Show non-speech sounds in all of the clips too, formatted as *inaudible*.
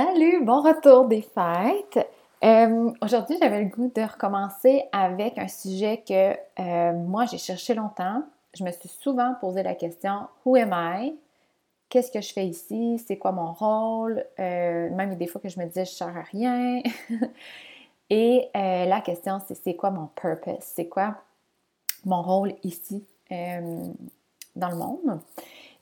Salut, bon retour des fêtes. Euh, aujourd'hui, j'avais le goût de recommencer avec un sujet que euh, moi j'ai cherché longtemps. Je me suis souvent posé la question Who am I? Qu'est-ce que je fais ici? C'est quoi mon rôle? Euh, même des fois que je me disais je ne sers à rien. *laughs* Et la question, c'est c'est quoi mon purpose? C'est quoi mon rôle ici dans le monde?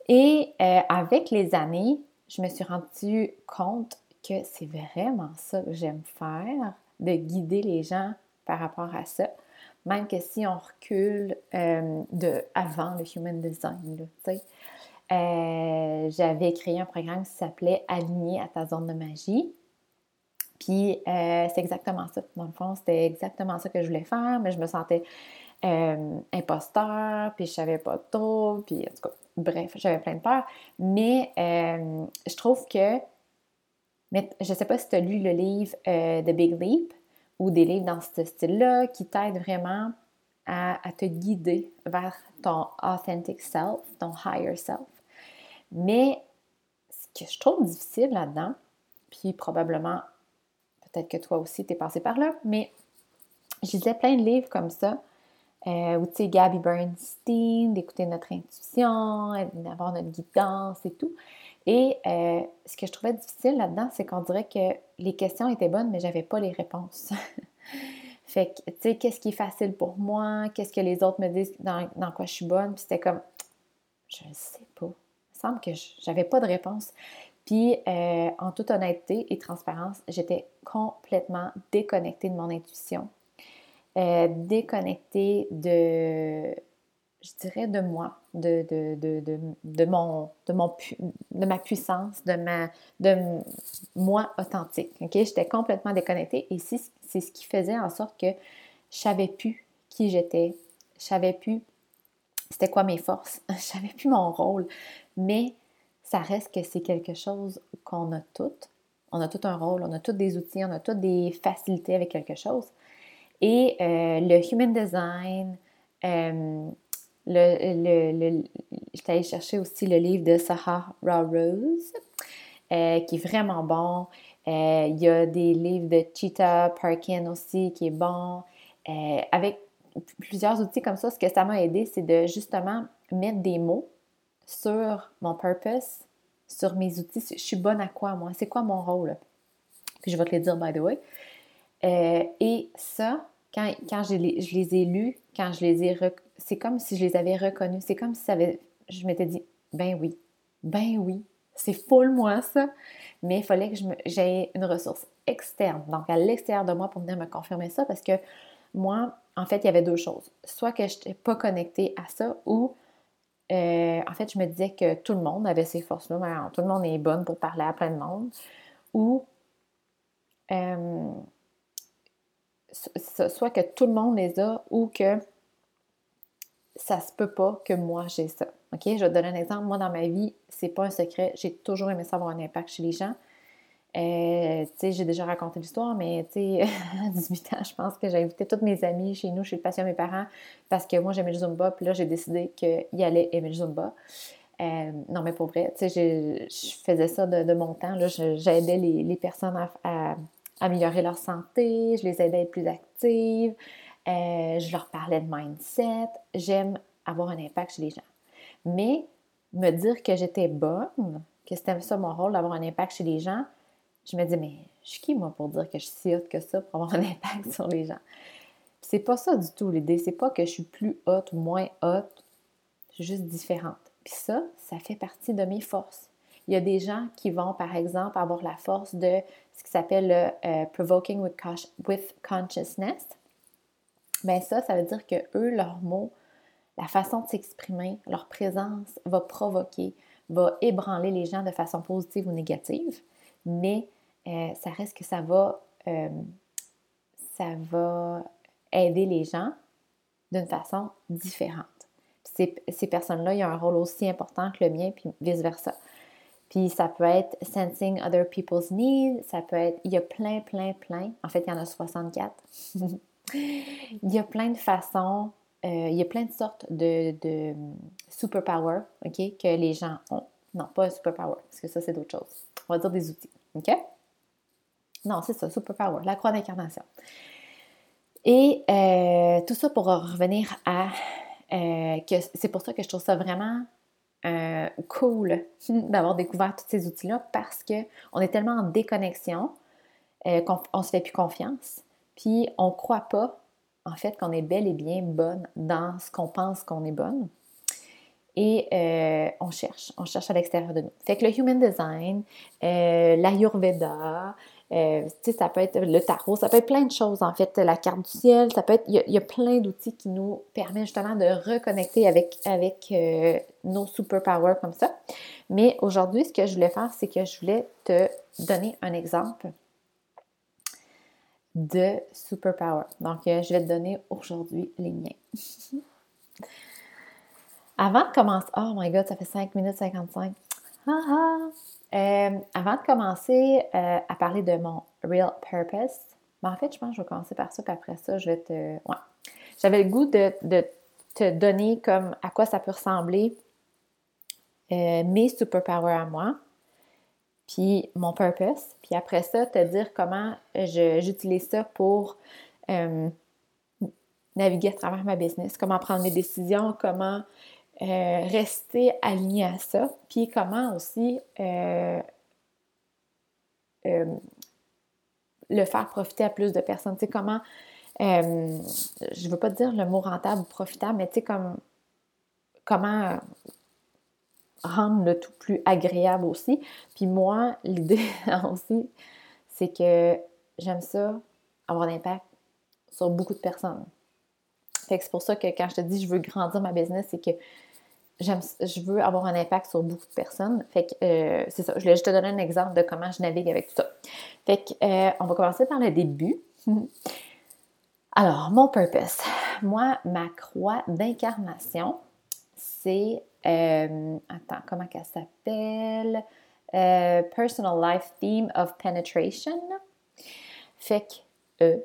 Et avec les années, je me suis rendu compte c'est vraiment ça que j'aime faire, de guider les gens par rapport à ça. Même que si on recule euh, de avant le Human Design, euh, j'avais créé un programme qui s'appelait Aligné à ta zone de magie. Puis euh, c'est exactement ça. Dans le fond, c'était exactement ça que je voulais faire, mais je me sentais imposteur, puis je savais pas trop, puis en tout cas, bref, j'avais plein de peur. Mais je trouve que mais je ne sais pas si tu as lu le livre euh, The Big Leap ou des livres dans ce style-là qui t'aident vraiment à, te guider vers ton authentic self, ton higher self. Mais ce que je trouve difficile là-dedans, puis probablement, peut-être que toi aussi, tu es passé par là, mais je lisais plein de livres comme ça, euh, où tu sais, Gabby Bernstein, d'écouter notre intuition, d'avoir notre guidance et tout. Et euh, ce que je trouvais difficile là-dedans, c'est qu'on dirait que les questions étaient bonnes, mais j'avais pas les réponses. *laughs* fait que, tu sais, qu'est-ce qui est facile pour moi? Qu'est-ce que les autres me disent dans, quoi je suis bonne? Puis c'était comme, je ne sais pas. Il me semble que j'avais pas de réponse. Puis, euh, en toute honnêteté et transparence, j'étais complètement déconnectée de mon intuition, euh, déconnectée de, je dirais, de moi, de, de, mon, de, mon, de ma puissance, de, ma, de moi authentique. J'étais complètement déconnectée et c'est ce qui faisait en sorte que je savais plus qui j'étais, je savais plus c'était quoi mes forces, *laughs* je savais plus mon rôle, mais ça reste que c'est quelque chose qu'on a toutes. On a tout un rôle, on a tous des outils, on a toutes des facilités avec quelque chose. Et euh, le human design, euh, le, le, allée chercher aussi le livre de Sahara Rose, euh, qui est vraiment bon. Euh, il y a des livres de Cheetah Parkin aussi, qui est bon. Euh, avec plusieurs outils comme ça, ce que ça m'a aidé, c'est de justement mettre des mots sur mon purpose, sur mes outils. Je suis bonne à quoi, moi? C'est quoi mon rôle? Puis je vais te le dire, by the way. et ça, quand, quand je, les, je, les, ai lus, quand je les ai c'est comme si je les avais reconnus. C'est comme si je m'étais dit, ben oui, ben oui, c'est full moi ça. Mais il fallait que j'aie une ressource externe, donc à l'extérieur de moi pour venir me confirmer ça parce que moi, en fait, il y avait deux choses. Soit que je n'étais pas connectée à ça ou euh, en fait, je me disais que tout le monde avait ces forces-là, ben, tout le monde est bonne pour parler à plein de monde, ou euh, soit que tout le monde les a, ou que ça se peut pas que moi j'ai ça. OK? Je vais te donner un exemple. Moi, dans ma vie, c'est pas un secret. J'ai toujours aimé ça avoir un impact chez les gens. Euh, j'ai déjà raconté l'histoire, mais *laughs* à 18 ans, je pense que j'ai invité toutes mes amies chez nous, chez le patient mes parents, parce que moi, j'aimais le Zumba, puis là, j'ai décidé qu'ils allaient aimer le Zumba. Euh, non, mais pour vrai, sais, je faisais ça de, mon temps. J'aidais les, les, personnes à, améliorer leur santé, je les aidais à être plus actives, euh, je leur parlais de mindset. J'aime avoir un impact chez les gens. Mais me dire que j'étais bonne, que c'était ça mon rôle d'avoir un impact chez les gens, je me dis, mais je suis qui, moi, pour dire que je suis si haute que ça pour avoir un *laughs* impact sur les gens? C'est pas ça du tout l'idée. C'est pas que je suis plus haute ou moins haute. Je suis juste différente. Puis ça, ça fait partie de mes forces. Il y a des gens qui vont, par exemple, avoir la force de ce qui s'appelle le euh, Provoking with, Consciousness. Bien ça, ça veut dire que eux, leurs mots, la façon de s'exprimer, leur présence va provoquer, va ébranler les gens de façon positive ou négative, mais euh, ça reste que ça va, euh, ça va aider les gens d'une façon différente. Ces, ces personnes-là, il y a un rôle aussi important que le mien, puis vice-versa. Puis ça peut être sensing other people's needs, ça peut être, il y a plein, plein, plein. En fait, il y en a 64. *laughs* il y a plein de façons, euh, il y a plein de sortes de, de superpower, OK, que les gens ont. Non, pas superpower, parce que ça, c'est d'autres choses. On va dire des outils, OK? Non, c'est ça, superpower, la croix d'incarnation. Et euh, tout ça pour revenir à euh, que c'est pour ça que je trouve ça vraiment euh, cool *laughs* d'avoir découvert tous ces outils-là parce qu'on est tellement en déconnexion qu'on ne se fait plus confiance. Puis on ne croit pas, en fait, qu'on est bel et bien bonne dans ce qu'on pense qu'on est bonne. Et on cherche, on cherche à l'extérieur de nous. Fait que le Human Design, l'Ayurveda, euh, ça peut être le tarot, ça peut être plein de choses en fait, la carte du ciel, ça peut être, il y a, plein d'outils qui nous permettent justement de reconnecter avec, avec euh, nos superpowers comme ça. Mais aujourd'hui, ce que je voulais faire, c'est que je voulais te donner un exemple de superpower. Donc, euh, je vais te donner aujourd'hui les miens. *laughs* Avant de commencer, oh my god, ça fait 5 minutes 55. Ah, ah. Euh, avant de commencer euh, à parler de mon real purpose, ben, en fait, je pense que je vais commencer par ça, puis après ça, je vais te. Ouais. J'avais le goût de, te donner comme à quoi ça peut ressembler euh, mes superpowers à moi, puis mon purpose, puis après ça, te dire comment j'utilise ça pour naviguer à travers ma business, comment prendre mes décisions, comment euh, rester aligné à ça, puis comment aussi euh, euh, le faire profiter à plus de personnes. Tu sais, comment, je ne veux pas dire le mot rentable ou profitable, mais tu sais, comme, comment rendre le tout plus agréable aussi. Puis moi, *laughs* l'idée aussi, c'est que j'aime ça, avoir un impact sur beaucoup de personnes. Fait que c'est pour ça que quand je te dis je veux grandir ma business, c'est que je veux avoir un impact sur beaucoup de personnes. Fait que euh, c'est ça. Je vais juste te donner un exemple de comment je navigue avec tout ça. Fait que euh, on va commencer par le début. *laughs* Alors, mon purpose. Moi, ma croix d'incarnation, c'est euh, attends, comment qu'elle s'appelle? Personal Life Theme of Penetration. Fait que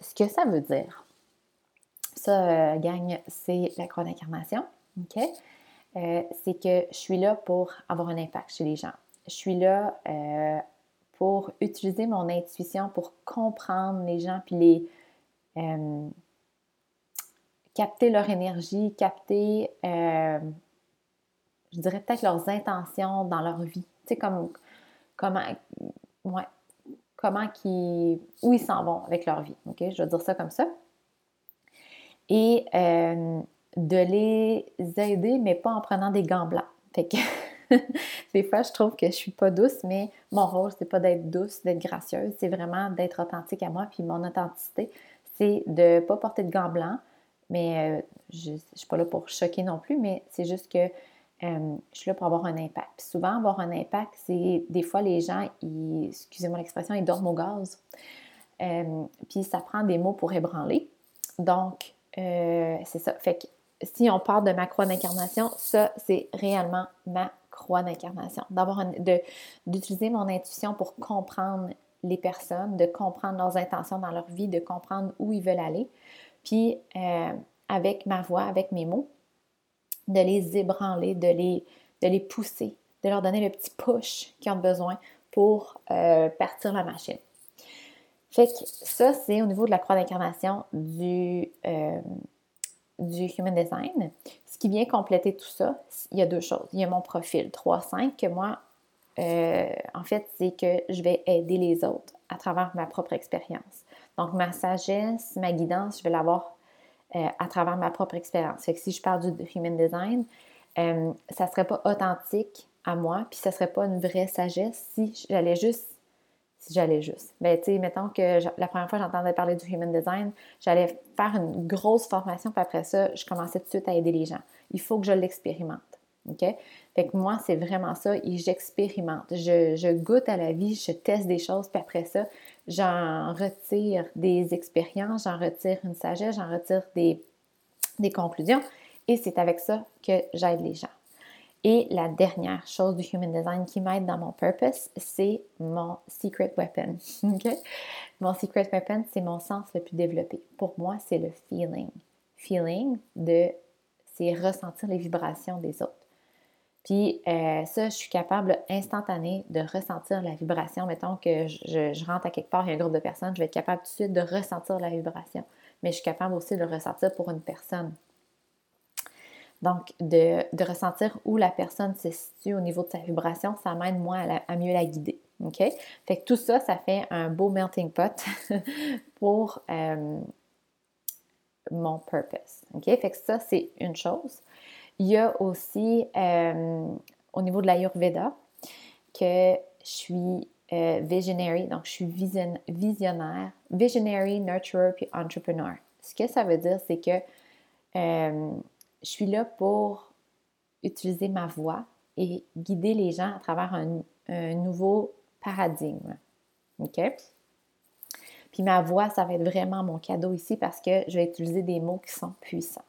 ce que ça veut dire, ça, gagne, c'est la croix d'incarnation. OK? Euh, c'est que je suis là pour avoir un impact chez les gens. Je suis là euh, pour utiliser mon intuition pour comprendre les gens puis les euh, capter leur énergie, capter, je dirais peut-être leurs intentions dans leur vie. Tu sais, comme, comment, ouais, comment qui, où ils s'en vont avec leur vie. OK? Je vais dire ça comme ça. Et de les aider, mais pas en prenant des gants blancs. Fait que *laughs* des fois, je trouve que je suis pas douce, mais mon rôle, c'est pas d'être douce, d'être gracieuse, c'est vraiment d'être authentique à moi. Puis mon authenticité, c'est de pas porter de gants blancs, mais euh, je, ne suis pas là pour choquer non plus, mais c'est juste que euh, je suis là pour avoir un impact. Puis souvent, avoir un impact, c'est des fois les gens, excusez-moi l'expression, ils dorment au gaz. Euh, puis ça prend des mots pour ébranler. Donc, c'est ça. Fait que si on parle de ma croix d'incarnation, ça, c'est réellement ma croix d'incarnation. D'avoir d'utiliser mon intuition pour comprendre les personnes, de comprendre leurs intentions dans leur vie, de comprendre où ils veulent aller. Puis, euh, avec ma voix, avec mes mots, de les ébranler, de les, de les pousser, de leur donner le petit push qu'ils ont besoin pour euh, partir la machine. Fait que ça, c'est au niveau de la croix d'incarnation du, euh, du Human Design. Ce qui vient compléter tout ça, il y a deux choses. Il y a mon profil 3-5 que moi, euh, en fait, c'est que je vais aider les autres à travers ma propre expérience. Donc, ma sagesse, ma guidance, je vais l'avoir euh, à travers ma propre expérience. Fait que si je parle du Human Design, euh, ça ne serait pas authentique à moi, puis ça ne serait pas une vraie sagesse si j'allais juste si j'allais juste. Ben, tu sais, mettons que la première fois j'entendais parler du Human Design, j'allais faire une grosse formation, puis après ça, je commençais tout de suite à aider les gens. Il faut que je l'expérimente. OK? Fait que moi, c'est vraiment ça, et j'expérimente. Je, goûte à la vie, je teste des choses, puis après ça, j'en retire des expériences, j'en retire une sagesse, j'en retire des, des conclusions, et c'est avec ça que j'aide les gens. Et la dernière chose du Human Design qui m'aide dans mon purpose, c'est mon secret weapon. *laughs* Mon secret weapon, c'est mon sens le plus développé. Pour moi, c'est le feeling. Feeling de, c'est ressentir les vibrations des autres. Puis euh, ça, je suis capable instantané de ressentir la vibration. Mettons que je, rentre à quelque part, il y a un groupe de personnes, je vais être capable tout de suite de ressentir la vibration. Mais je suis capable aussi de le ressentir pour une personne. Donc, de, ressentir où la personne se situe au niveau de sa vibration, ça m'aide moi à, mieux la guider. OK? Fait que tout ça, ça fait un beau melting pot *laughs* pour euh, mon purpose. OK? Fait que ça, c'est une chose. Il y a aussi euh, au niveau de l'Ayurveda que je suis euh, visionary, donc je suis visionnaire, visionary, nurturer puis entrepreneur. Ce que ça veut dire, c'est que euh, je suis là pour utiliser ma voix et guider les gens à travers un, nouveau paradigme. OK? Puis ma voix, ça va être vraiment mon cadeau ici parce que je vais utiliser des mots qui sont puissants.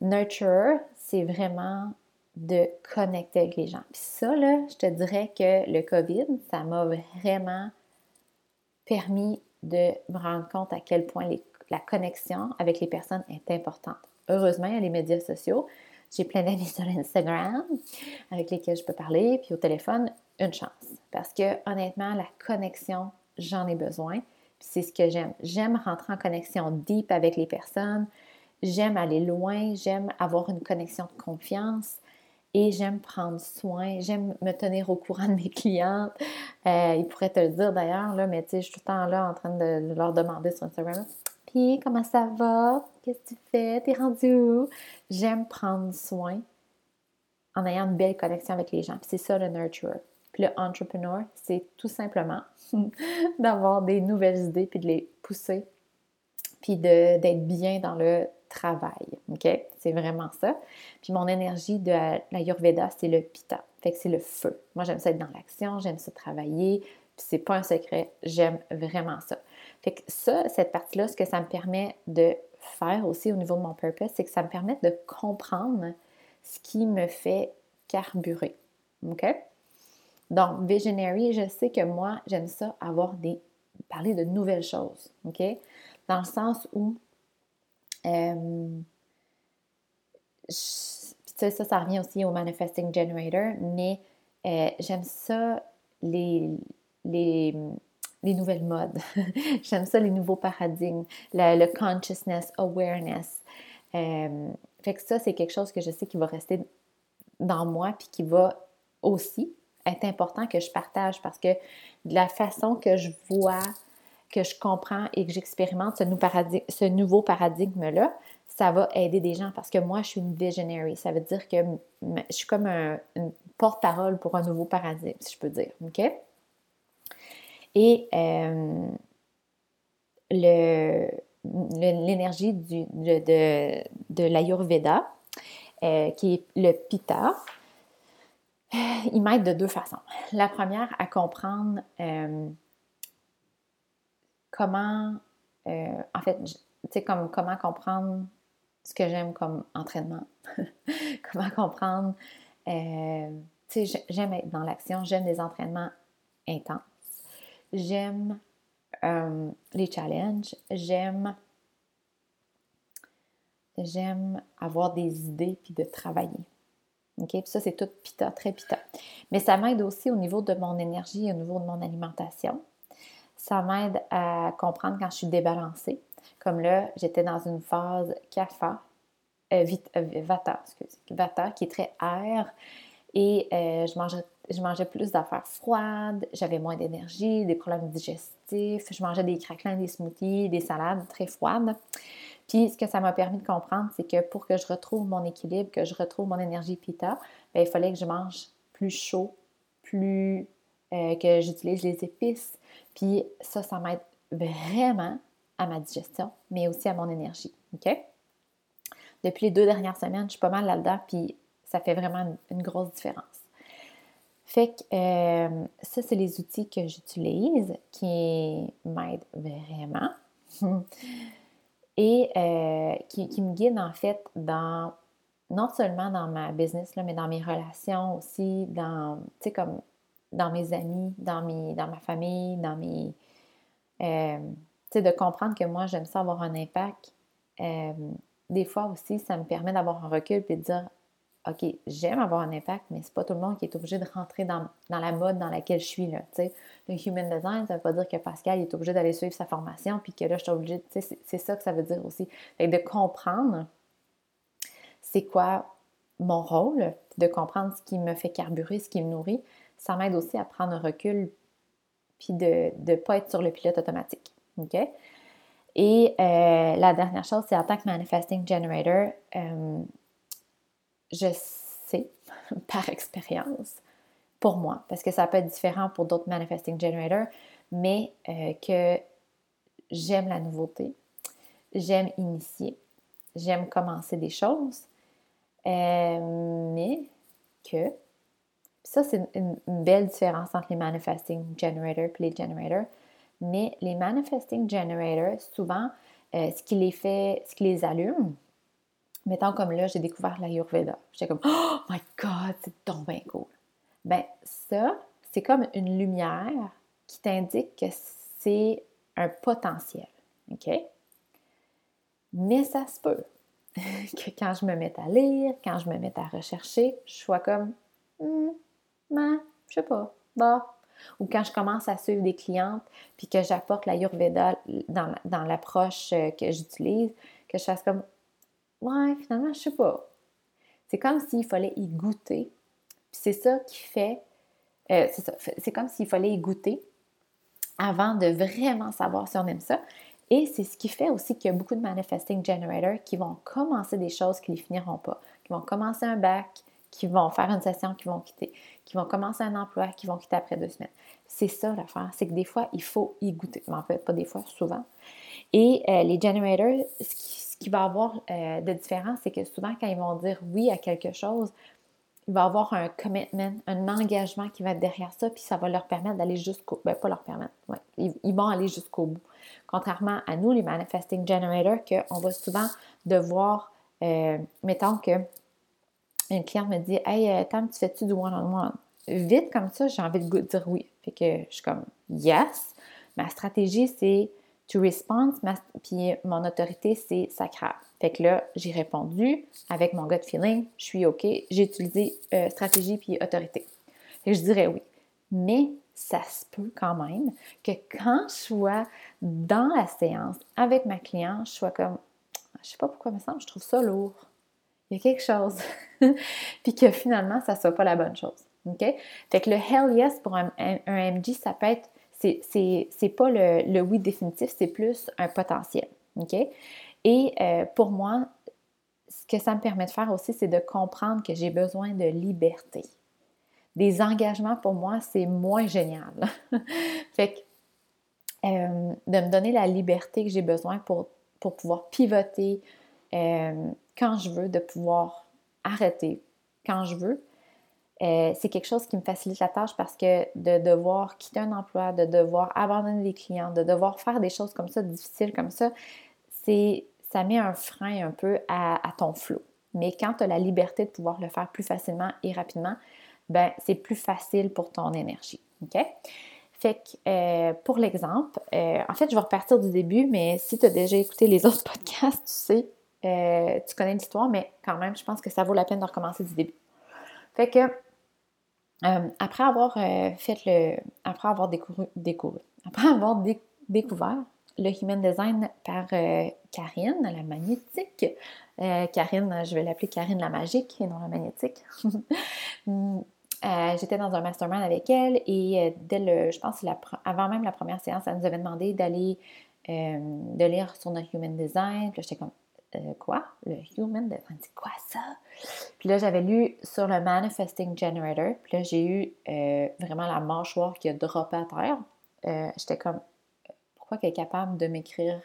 Nurture, c'est vraiment de connecter avec les gens. Puis ça, là, je te dirais que le COVID, ça m'a vraiment permis de me rendre compte à quel point la connexion avec les personnes est importante. Heureusement, il y a les médias sociaux. J'ai plein d'amis sur Instagram avec lesquels je peux parler, puis au téléphone, une chance. Parce que honnêtement, la connexion, j'en ai besoin. Puis c'est ce que j'aime. J'aime rentrer en connexion deep avec les personnes. J'aime aller loin, j'aime avoir une connexion de confiance et j'aime prendre soin, j'aime me tenir au courant de mes clientes. Euh, ils pourraient te le dire d'ailleurs, là, mais tu sais, je suis tout le temps là en train de leur demander sur Instagram Comment ça va? Qu'est-ce que tu fais? T'es rendu où? J'aime prendre soin en ayant une belle connexion avec les gens. C'est ça le nurturer. Puis le entrepreneur, c'est tout simplement *laughs* d'avoir des nouvelles idées puis de les pousser puis d'être bien dans le travail. OK? C'est vraiment ça. Puis mon énergie de la Yurveda, c'est le pita. Fait que c'est le feu. Moi, j'aime ça être dans l'action, j'aime ça travailler. Puis c'est pas un secret, j'aime vraiment ça. Fait que ça, cette partie-là, ce que ça me permet de faire aussi au niveau de mon purpose, c'est que ça me permet de comprendre ce qui me fait carburer. OK? Donc, Visionary, je sais que moi, j'aime ça avoir des. parler de nouvelles choses. OK? Dans le sens où euh, ça, ça revient aussi au Manifesting Generator, mais euh, j'aime ça, les, les, les nouvelles modes. *laughs* j'aime ça, les nouveaux paradigmes, le, consciousness, awareness. Euh, fait que ça, c'est quelque chose que je sais qui va rester dans moi, puis qui va aussi être important que je partage parce que de la façon que je vois que je comprends et que j'expérimente ce, nouveau paradigme-là, ça va aider des gens parce que moi, je suis une visionary. Ça veut dire que je suis comme un, une porte-parole pour un nouveau paradigme, si je peux dire. OK? Et euh, l'énergie de, de, de l'Ayurveda, euh, qui est le Pitta, euh, il m'aide de deux façons. La première, à comprendre comment, en fait, comme, comment comprendre ce que j'aime comme entraînement, *laughs* comment comprendre, tu sais, j'aime être dans l'action, j'aime des entraînements intenses, j'aime euh, les challenges, j'aime j'aime avoir des idées puis de travailler. OK? Puis ça, c'est tout pita, très pita. Mais ça m'aide aussi au niveau de mon énergie, au niveau de mon alimentation. Ça m'aide à comprendre quand je suis débalancée. Comme là, j'étais dans une phase kapha, euh, euh, vata, excusez, vata, qui est très air. Et euh, je, mangeais, je mangeais plus d'affaires froides, j'avais moins d'énergie, des problèmes digestifs, je mangeais des craquelins, des smoothies, des salades très froides. Puis ce que ça m'a permis de comprendre, c'est que pour que je retrouve mon équilibre, que je retrouve mon énergie pita, bien, il fallait que je mange plus chaud, plus que j'utilise les épices, puis ça, ça m'aide vraiment à ma digestion, mais aussi à mon énergie. Depuis les deux dernières semaines, je suis pas mal là-dedans, puis ça fait vraiment une, grosse différence. Fait que euh, ça, c'est les outils que j'utilise qui m'aident vraiment *laughs* et euh, qui, me guident en fait dans, non seulement dans ma business, là, mais dans mes relations aussi, dans, tu sais, comme dans mes amis, dans, mes, dans ma famille, dans mes. Euh, tu sais, de comprendre que moi, j'aime ça avoir un impact. Des fois aussi, ça me permet d'avoir un recul et de dire OK, j'aime avoir un impact, mais c'est pas tout le monde qui est obligé de rentrer dans, la mode dans laquelle je suis. Là, le human design, ça veut pas dire que Pascal est obligé d'aller suivre sa formation, puis que là, je suis obligée. C'est ça que ça veut dire aussi. De comprendre c'est quoi mon rôle, de comprendre ce qui me fait carburer, ce qui me nourrit, ça m'aide aussi à prendre un recul, puis de ne pas être sur le pilote automatique. OK? Et euh, la dernière chose, c'est en tant que Manifesting Generator, euh, je sais *laughs* par expérience, pour moi, parce que ça peut être différent pour d'autres Manifesting Generators, mais euh, que j'aime la nouveauté, j'aime initier, j'aime commencer des choses, mais que, ça c'est une, belle différence entre les Manifesting Generators et les Generators, mais les Manifesting Generators, souvent, ce qui les fait, ce qui les allume, mettons comme là, j'ai découvert l'Ayurveda. J'étais comme, oh my God, c'est donc bien. Ben, ça, c'est comme une lumière qui t'indique que c'est un potentiel. OK? Mais ça se peut *laughs* que quand je me mette à lire, quand je me mette à rechercher, je sois comme, hmm, ben, je sais pas, bah. Ou quand je commence à suivre des clientes, puis que j'apporte l'Ayurveda dans, dans l'approche euh, que j'utilise, que je fasse comme, Ouais, finalement, je sais pas. C'est comme s'il fallait y goûter. Puis c'est ça qui fait. Euh, c'est ça. C'est comme s'il fallait y goûter avant de vraiment savoir si on aime ça. Et c'est ce qui fait aussi qu'il y a beaucoup de manifesting generators qui vont commencer des choses qui ne finiront pas, qui vont commencer un bac, qui vont faire une session, qui vont quitter, qui vont commencer un emploi, qui vont quitter après deux semaines. C'est ça l'affaire, c'est que des fois, il faut y goûter. Mais en fait, pas des fois, souvent. Et euh, les generators, ce qui, ce qui va avoir euh, de différent, c'est que souvent, quand ils vont dire oui à quelque chose, il va avoir un commitment, un engagement qui va être derrière ça, puis ça va leur permettre d'aller jusqu'au... Ben, pas leur permettre, ouais, ils, vont aller jusqu'au bout. Contrairement à nous, les Manifesting Generators, qu'on va souvent devoir, euh, mettons que une cliente me dit « Hey, euh, Tam, tu fais-tu du one-on-one? Vite comme ça, j'ai envie de dire oui. Fait que je suis comme « Yes! » Ma stratégie, c'est to response, puis mon autorité, c'est sacral. Fait que là, j'ai répondu avec mon gut feeling, je suis OK, j'ai utilisé euh, stratégie puis autorité. Et je dirais oui. Mais ça se peut quand même que quand je sois dans la séance avec ma cliente, je sois comme, je sais pas pourquoi, me semble, je trouve ça lourd. Il y a quelque chose. *laughs* puis que finalement, ça soit pas la bonne chose. OK? Fait que le hell yes pour un, un ça peut être c'est pas le, oui définitif, c'est plus un potentiel. Et euh, pour moi, ce que ça me permet de faire aussi, c'est de comprendre que j'ai besoin de liberté. Des engagements, pour moi, c'est moins génial. *laughs* fait que euh, de me donner la liberté que j'ai besoin pour, pour pouvoir pivoter euh, quand je veux, de pouvoir arrêter quand je veux, euh, c'est quelque chose qui me facilite la tâche parce que de devoir quitter un emploi, de devoir abandonner des clients, de devoir faire des choses comme ça, difficiles comme ça, c'est ça met un frein un peu à, ton flot. Mais quand tu as la liberté de pouvoir le faire plus facilement et rapidement, ben c'est plus facile pour ton énergie. OK? Fait que euh, pour l'exemple, euh, en fait, je vais repartir du début, mais si tu as déjà écouté les *laughs* autres podcasts, tu sais, tu connais l'histoire, mais quand même, je pense que ça vaut la peine de recommencer du début. Fait que euh, après avoir euh, fait le. Après avoir découvert, après avoir découvert le Human Design par euh, Karine, la magnétique. Karine, je vais l'appeler Karine la magique et non la magnétique. *laughs* J'étais dans un mastermind avec elle et dès le, je pense, avant même la première séance, elle nous avait demandé d'aller de lire sur notre Human Design. Comme, euh, quoi? Le Human Design, c'est quoi ça? Puis là, j'avais lu sur le Manifesting Generator. Puis là, j'ai eu euh, vraiment la mâchoire qui a droppé à terre. Euh, j'étais comme, pourquoi qu'elle est capable de m'écrire,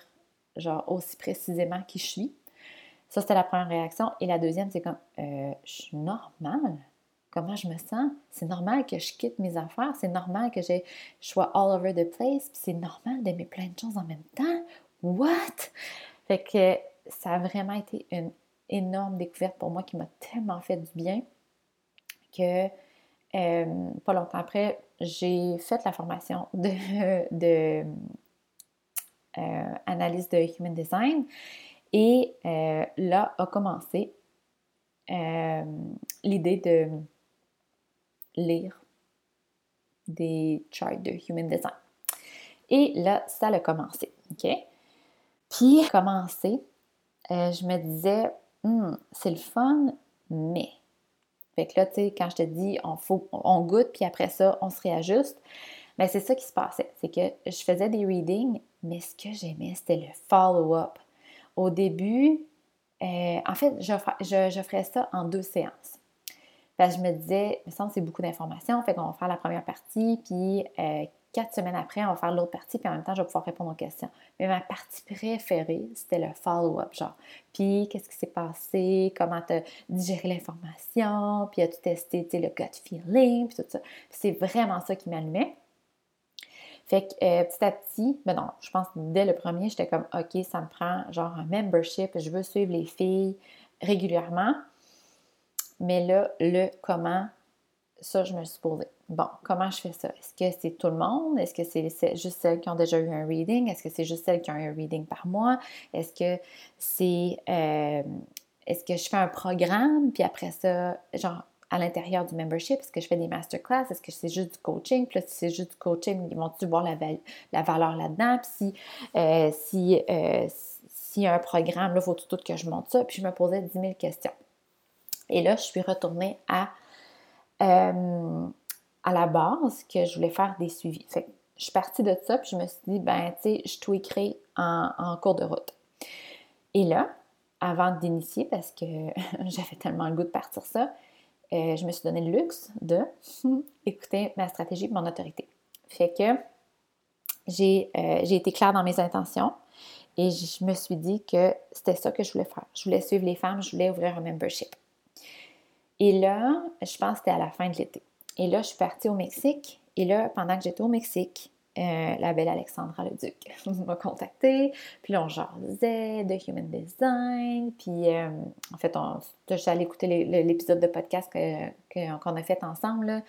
genre, aussi précisément qui je suis? Ça, c'était la première réaction. Et la deuxième, c'est comme, je suis normale. Comment je me sens? C'est normal que je quitte mes affaires. C'est normal que je sois all over the place. Puis c'est normal d'aimer plein de choses en même temps. What? Fait que ça a vraiment été une énorme découverte pour moi qui m'a tellement fait du bien que euh, pas longtemps après, j'ai fait la formation de, euh, analyse de Human Design et euh, là a commencé l'idée de lire des charts de Human Design. Et là, ça a commencé, OK? Puis, commencé, euh, je me disais, hmm, c'est le fun, mais. Fait que là, tu sais, quand je te dis, on, faut, on goûte, puis après ça, on se réajuste, mais ben, c'est ça qui se passait. C'est que je faisais des readings, mais ce que j'aimais, c'était le follow-up. Au début, euh, en fait, je, je, ferais ça en deux séances. Parce que je me disais, me semble c'est beaucoup d'informations, fait qu'on va faire la première partie, puis euh, quatre semaines après, on va faire l'autre partie, puis en même temps, je vais pouvoir répondre aux questions. Mais ma partie préférée, c'était le follow-up, genre. Puis, qu'est-ce qui s'est passé? Comment tu as digéré l'information? Puis, as-tu testé le gut feeling? Puis tout ça. C'est vraiment ça qui m'allumait. Fait que euh, petit à petit, ben non, je pense que dès le premier, j'étais comme, OK, ça me prend genre un membership, je veux suivre les filles régulièrement. Mais là, le comment, ça, je me suis posé. Bon, comment je fais ça? Est-ce que c'est tout le monde? Est-ce que c'est juste celles qui ont déjà eu un reading? Est-ce que c'est juste celles qui ont eu un reading par mois? Est-ce que c'est. Euh, est-ce que je fais un programme, puis après ça, genre, à l'intérieur du membership? Est-ce que je fais des masterclass? Est-ce que c'est juste du coaching? Puis là, si c'est juste du coaching, ils vont-tu voir la, la valeur là-dedans? Puis si, euh, si, euh, a un programme, là, faut tout, que je monte ça? Puis je me posais 10 000 questions. Et là, je suis retournée à, euh, à la base que je voulais faire des suivis. Fait que je suis partie de ça, puis je me suis dit, ben, tu sais, je tweakerai en, en cours de route. Et là, avant d'initier, parce que *laughs* j'avais tellement le goût de partir ça, euh, je me suis donné le luxe de *laughs* écouter ma stratégie et mon autorité. Fait que j'ai euh, été claire dans mes intentions et je me suis dit que c'était ça que je voulais faire. Je voulais suivre les femmes, je voulais ouvrir un membership. Et là, je pense que c'était à la fin de l'été. Et là, je suis partie au Mexique. Et là, pendant que j'étais au Mexique, euh, la belle Alexandra Leduc *laughs* m'a contactée, puis là on jasait de Human Design, puis euh, en fait, j'allais écouter l'épisode de podcast qu'on a fait ensemble,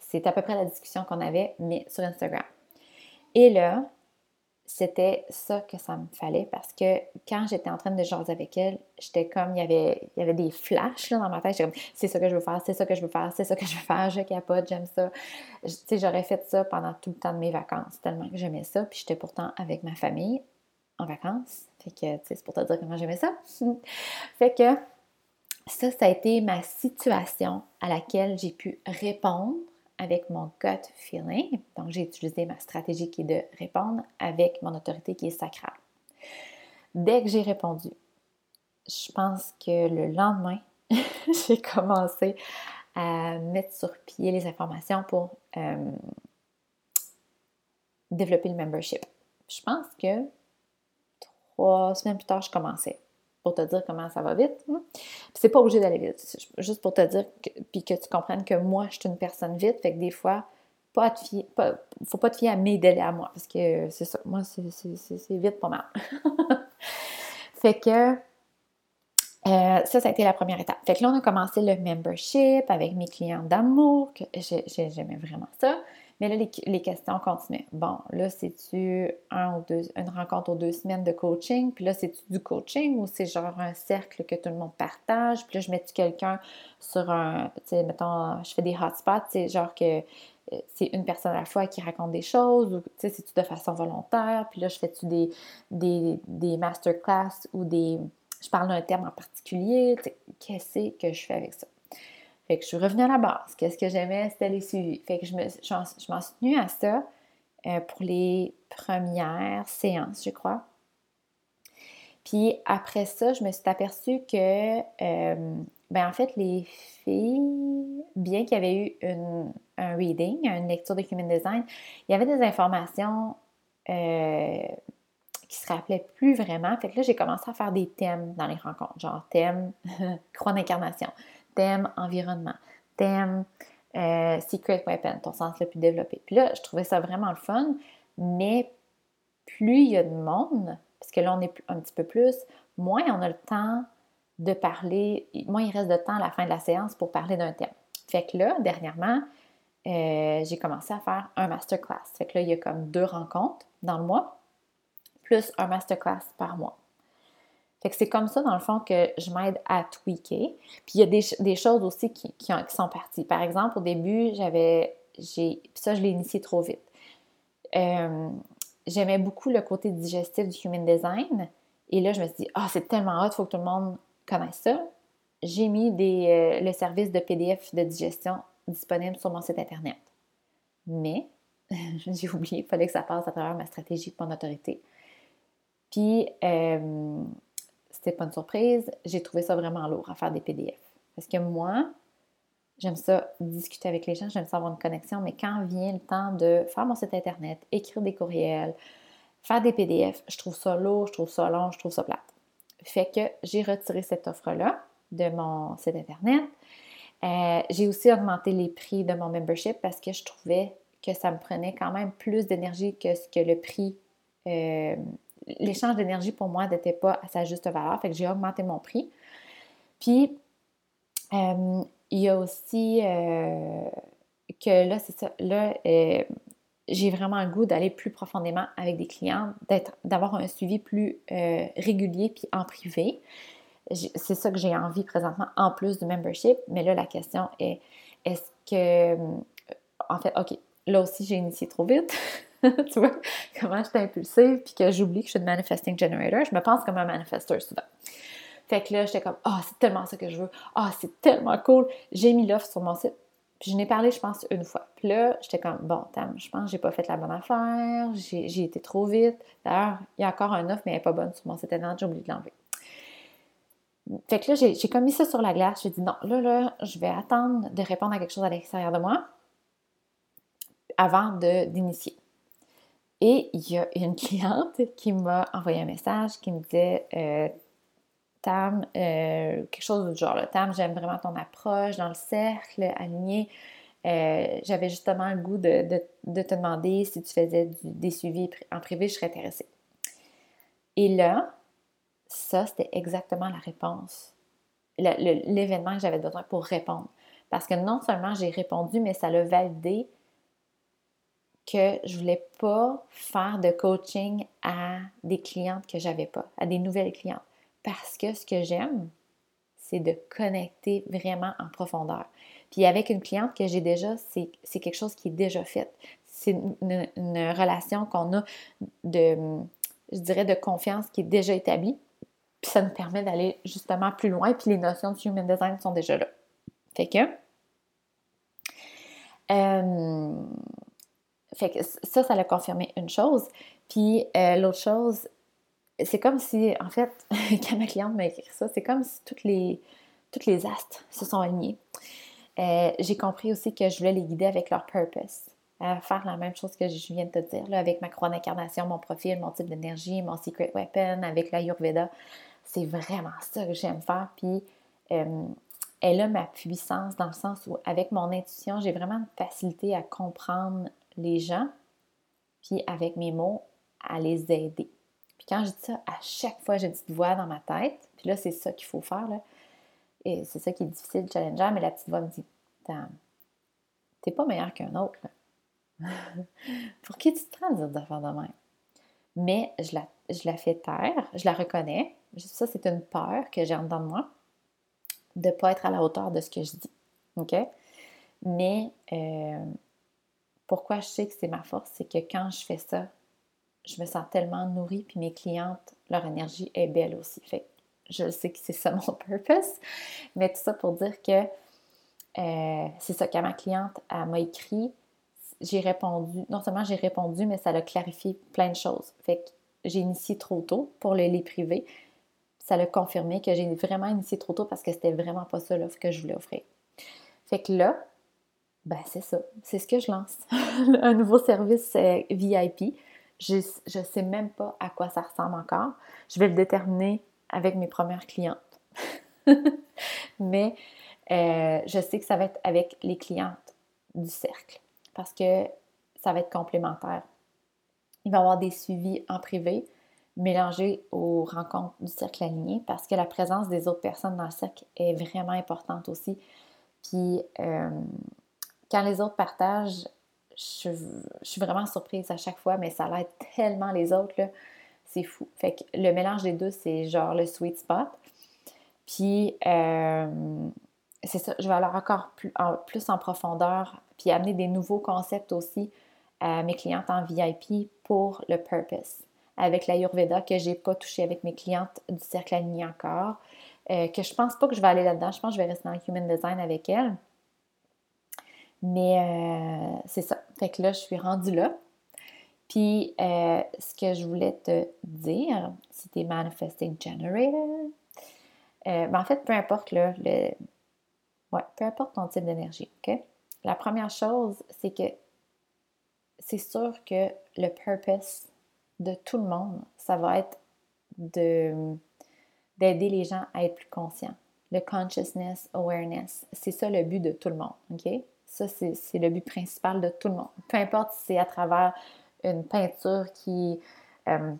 c'est à peu près la discussion qu'on avait, mais sur Instagram. Et là, c'était ça que ça me fallait parce que quand j'étais en train de jaser avec elle, j'étais comme, il y avait, il y avait des flashs dans ma tête. J'étais comme, c'est ça que je veux faire, c'est ça que je veux faire, c'est ça que je veux faire, je capote, j'aime ça. Tu sais, j'aurais fait ça pendant tout le temps de mes vacances, tellement que j'aimais ça. Puis j'étais pourtant avec ma famille en vacances. Fait que, tu sais, c'est pour te dire comment j'aimais ça. *laughs* fait que ça, ça a été ma situation à laquelle j'ai pu répondre avec mon gut feeling. Donc, j'ai utilisé ma stratégie qui est de répondre avec mon autorité qui est sacrale. Dès que j'ai répondu, je pense que le lendemain, *laughs* j'ai commencé à mettre sur pied les informations pour euh, développer le membership. Je pense que trois semaines plus tard, je commençais pour te dire comment ça va vite. Hein. C'est pas obligé d'aller vite. Juste pour te dire, que, puis que tu comprennes que moi, je suis une personne vite. Fait que des fois, pas te fier, pas, faut pas te fier à mes délais à moi. Parce que c'est ça. Moi, c'est vite pas mal. *laughs* fait que euh, ça, ça a été la première étape. Fait que là, on a commencé le membership avec mes clients d'amour, que j'aimais vraiment ça. Mais là, les, questions continuaient. Bon, là, c'est-tu un une rencontre aux deux semaines de coaching? Puis là, c'est-tu du coaching ou c'est genre un cercle que tout le monde partage? Puis là, je mets-tu quelqu'un sur un, tu sais, mettons, je fais des hotspots, c'est genre que euh, c'est une personne à la fois qui raconte des choses ou, tu sais, c'est-tu de façon volontaire? Puis là, je fais-tu des, des, des masterclass ou des... Je parle d'un terme en particulier, qu'est-ce que je fais avec ça? Fait que je suis revenue à la base. Qu'est-ce que j'aimais, c'était les suivis. Fait que je, me, m'en suis tenue à ça euh, pour les premières séances, je crois. Puis après ça, je me suis aperçue que, euh, ben en fait, les filles, bien qu'il y avait eu une, un reading, une lecture de Human Design, il y avait des informations euh, qui se rappelaient plus vraiment. Fait que là, j'ai commencé à faire des thèmes dans les rencontres, genre thème *laughs* croix d'incarnation, thème environnement, thème euh, secret weapon, ton sens le plus développé. Puis là, je trouvais ça vraiment le fun, mais plus il y a de monde, parce que là, on est un petit peu plus, moins on a le temps de parler, moins il reste de temps à la fin de la séance pour parler d'un thème. Fait que là, dernièrement, euh, j'ai commencé à faire un masterclass. Fait que là, il y a comme deux rencontres dans le mois, plus un masterclass par mois. Fait que c'est comme ça, dans le fond, que je m'aide à tweaker. Puis il y a des, choses aussi qui, sont parties. Par exemple, au début, j'avais. Ça, je l'ai initié trop vite. Euh, j'aimais beaucoup le côté digestif du Human Design. Et là, je me suis dit, ah, c'est tellement hot, il faut que tout le monde connaisse ça. J'ai mis euh, le service de PDF de digestion disponible sur mon site Internet. Mais, *laughs* j'ai oublié, il fallait que ça passe à travers ma stratégie pour mon autorité. Puis, euh, c'était pas une surprise, j'ai trouvé ça vraiment lourd à faire des PDF. Parce que moi, j'aime ça discuter avec les gens, j'aime ça avoir une connexion, mais quand vient le temps de faire mon site Internet, écrire des courriels, faire des PDF, je trouve ça lourd, je trouve ça long, je trouve ça plate. Fait que j'ai retiré cette offre-là de mon site Internet. Euh, j'ai aussi augmenté les prix de mon membership parce que je trouvais que ça me prenait quand même plus d'énergie que ce que le prix euh, l'échange d'énergie pour moi n'était pas à sa juste valeur. Fait que j'ai augmenté mon prix. Puis, euh, il y a aussi euh, que là, c'est ça, là, euh, j'ai vraiment le goût d'aller plus profondément avec des clients, d'avoir un suivi plus régulier puis en privé. C'est ça que j'ai envie présentement en plus du membership. Mais là, la question est, est-ce que, en fait, OK, là aussi, j'ai initié trop vite. *laughs* *laughs* tu vois, comment je suis impulsive, puis que j'oublie que je suis une manifesting generator. Je me pense comme un manifesteur souvent. Fait que là, j'étais comme, ah, c'est tellement ça que je veux. Ah, c'est tellement cool. J'ai mis l'offre sur mon site. Puis je n'ai parlé, je pense, une fois. Puis là, j'étais comme, bon, Tam, je pense que j'ai pas fait la bonne affaire. J'ai été trop vite. D'ailleurs, il y a encore un offre, mais elle n'est pas bonne sur mon site internet. J'ai oublié de l'enlever. Fait que là, j'ai comme mis ça sur la glace. J'ai dit, non, là, là, je vais attendre de répondre à quelque chose à l'extérieur de moi avant d'initier. Et il y a une *laughs* cliente qui m'a envoyé un message qui me disait euh, Tam, euh, quelque chose du genre, Tam, j'aime vraiment ton approche dans le cercle, aligné. Euh, j'avais justement le goût de, te demander si tu faisais des suivis en privé, je serais intéressée. Et là, ça, c'était exactement la réponse, l'événement que j'avais besoin pour répondre. Parce que non seulement j'ai répondu, mais ça l'a validé que je voulais pas faire de coaching à des clientes que j'avais pas, à des nouvelles clientes. Parce que ce que j'aime, c'est de connecter vraiment en profondeur. Puis avec une cliente que j'ai déjà, c'est quelque chose qui est déjà fait. C'est une, relation qu'on a de, je dirais, de confiance qui est déjà établie. Puis ça nous permet d'aller justement plus loin. Puis les notions de human design sont déjà là. Fait que, euh, fait que ça, ça l'a confirmé une chose. Puis euh, l'autre chose, c'est comme si, en fait, *laughs* quand ma cliente m'a écrit ça, c'est comme si toutes les, toutes les astres se sont alignés. Euh, j'ai compris aussi que je voulais les guider avec leur purpose, à faire la même chose que je viens de te dire, là, avec ma croix d'incarnation, mon profil, mon type d'énergie, mon secret weapon, avec l'Ayurveda. C'est vraiment ça que j'aime faire. Puis, euh, elle a ma puissance dans le sens où, avec mon intuition, j'ai vraiment une facilité à comprendre les gens, puis avec mes mots, à les aider. Puis quand je dis ça, à chaque fois, j'ai une petite voix dans ma tête, puis là, c'est ça qu'il faut faire, là. Et c'est ça qui est difficile, challengeant, mais la petite voix me dit T'es pas meilleur qu'un autre. *laughs* Pour qui tu te prends dire d'affaires de même? Mais je la, je la fais taire, je la reconnais. Ça, c'est une peur que j'ai en dedans de moi de ne pas être à la hauteur de ce que je dis. OK? Mais euh, pourquoi je sais que c'est ma force, c'est que quand je fais ça, je me sens tellement nourrie, puis mes clientes, leur énergie est belle aussi. Fait je sais que c'est ça mon *laughs* purpose. Mais tout ça pour dire que euh, c'est ça, quand ma cliente m'a écrit, j'ai répondu, non seulement j'ai répondu, mais ça a clarifié plein de choses. Fait que j'ai initié trop tôt pour le lit privé. Ça l'a confirmé que j'ai vraiment initié trop tôt parce que c'était vraiment pas ça l'offre que je voulais offrir. Fait que là, ben, c'est ça. C'est ce que je lance. *laughs* un nouveau service VIP. Je ne sais même pas à quoi ça ressemble encore. Je vais le déterminer avec mes premières clientes. *laughs* Mais euh, je sais que ça va être avec les clientes du cercle parce que ça va être complémentaire. Il va y avoir des suivis en privé mélangés aux rencontres du cercle aligné parce que la présence des autres personnes dans le cercle est vraiment importante aussi. Puis, euh, quand les autres partagent, je, suis vraiment surprise à chaque fois, mais ça l'aide tellement les autres. c'est fou. Fait que le mélange des deux, c'est genre le sweet spot. Puis, euh, c'est ça, je vais aller encore plus en, profondeur, puis amener des nouveaux concepts aussi à mes clientes en VIP pour le purpose. Avec l'Ayurveda que j'ai pas touché avec mes clientes du cercle aligné encore, euh, que je pense pas que je vais aller là-dedans. Je pense que je vais rester dans le human design avec elles. Mais euh, c'est ça. Fait que là, je suis rendue là. Puis, euh, ce que je voulais te dire, si Manifesting Generator, ben en fait, peu importe le, ouais, peu importe ton type d'énergie, OK? La première chose, c'est que c'est sûr que le purpose de tout le monde, ça va être de d'aider les gens à être plus conscients. Le consciousness, awareness, c'est ça le but de tout le monde, OK? Ça, c'est le but principal de tout le monde. Peu importe si c'est à travers une peinture qui, euh,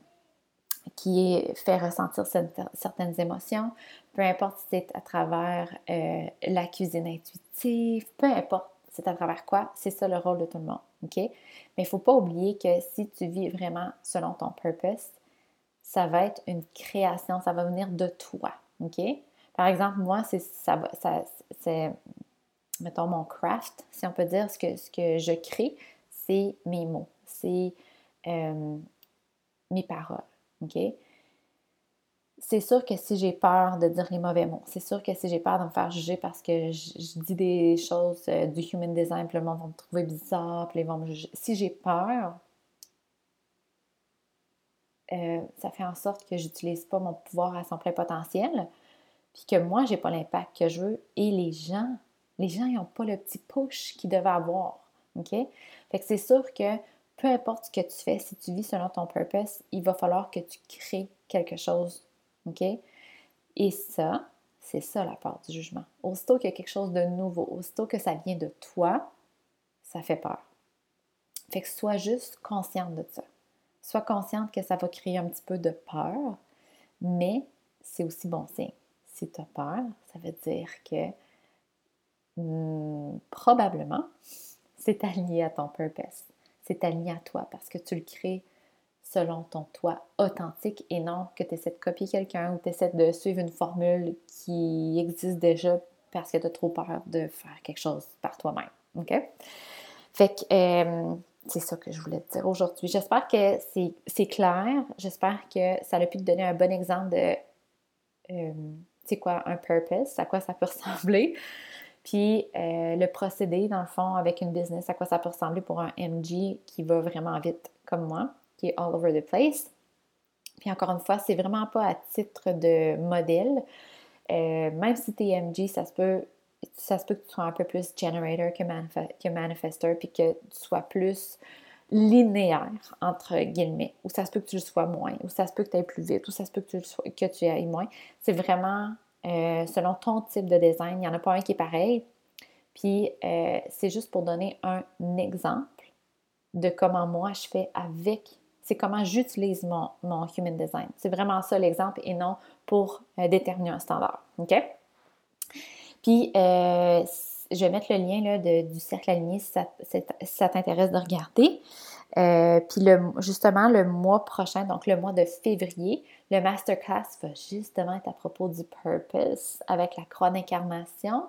fait ressentir certaines émotions, peu importe si c'est à travers euh, la cuisine intuitive, peu importe c'est à travers quoi, c'est ça le rôle de tout le monde? Mais il ne faut pas oublier que si tu vis vraiment selon ton purpose, ça va être une création, ça va venir de toi? Par exemple, moi, c'est ça, ça mettons mon craft, si on peut dire, ce que, ce que je crée, c'est mes mots, c'est euh, mes paroles, OK? c'est sûr que si j'ai peur de dire les mauvais mots, c'est sûr que si j'ai peur de me faire juger parce que je, dis des choses euh, du human design, puis le monde va me trouver bizarre, puis ils vont me juger. Si j'ai peur, euh, ça fait en sorte que j'utilise pas mon pouvoir à son plein potentiel, puis que moi, j'ai pas l'impact que je veux, et les gens, les gens, n'ont pas le petit push qu'ils devaient avoir. OK? Fait que c'est sûr que peu importe ce que tu fais, si tu vis selon ton purpose, il va falloir que tu crées quelque chose OK? Et ça, c'est ça la part du jugement. Aussitôt qu'il y a quelque chose de nouveau, aussitôt que ça vient de toi, ça fait peur. Fait que sois juste consciente de ça. Sois consciente que ça va créer un petit peu de peur, mais c'est aussi bon signe. Si tu as peur, ça veut dire que hmm, probablement c'est aligné à ton purpose. C'est aligné à toi parce que tu le crées selon ton toi authentique et non que tu essaies de copier quelqu'un ou tu essaies de suivre une formule qui existe déjà parce que tu as trop peur de faire quelque chose par toi-même. OK? Fait que euh, c'est ça que je voulais te dire aujourd'hui. J'espère que c'est clair. J'espère que ça a pu te donner un bon exemple de euh, c'est quoi un purpose, à quoi ça peut *laughs* ressembler. Puis euh, le procédé, dans le fond, avec une business, à quoi ça peut ressembler pour un MG qui va vraiment vite comme moi qui est all over the place. Puis encore une fois, c'est vraiment pas à titre de modèle. Euh, même si tu es MG, ça se peut ça se peut que tu sois un peu plus generator que, que manifester, puis que tu sois plus linéaire, entre guillemets, ou ça se peut que tu le sois moins, ou ça se peut que tu ailles plus vite, ou ça se peut que tu, le que tu ailles moins. C'est vraiment euh, selon ton type de design. Il n'y en a pas un qui est pareil. Puis, euh, c'est juste pour donner un exemple de comment moi je fais avec c'est comment j'utilise mon, human design. C'est vraiment ça l'exemple et non pour euh, déterminer un standard. OK? Puis, je vais mettre le lien là, du cercle aligné si ça, t'intéresse de regarder. Puis, le, justement, le mois prochain, donc le mois de février, le masterclass va justement être à propos du purpose avec la croix d'incarnation.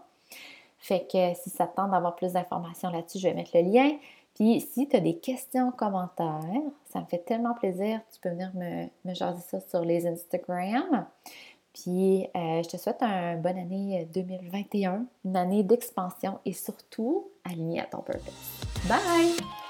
Fait que si ça te tente d'avoir plus d'informations là-dessus, je vais mettre le lien. Puis si tu as des questions, commentaires, ça me fait tellement plaisir. Tu peux venir me, me jaser ça sur les Instagram. Puis euh, je te souhaite une bonne année 2021, une année d'expansion et surtout alignée à ton purpose. Bye!